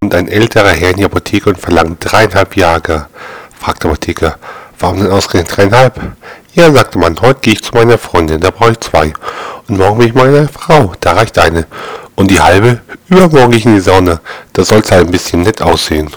kommt ein älterer Herr in die Apotheke und verlangt dreieinhalb Jahre. Fragt der Apotheker, warum denn ausgerechnet dreieinhalb? Ja, sagte man, heute gehe ich zu meiner Freundin, da brauche ich zwei. Und morgen bin ich meine Frau, da reicht eine. Und die halbe, übermorgen gehe ich in die Sauna, da soll es halt ein bisschen nett aussehen.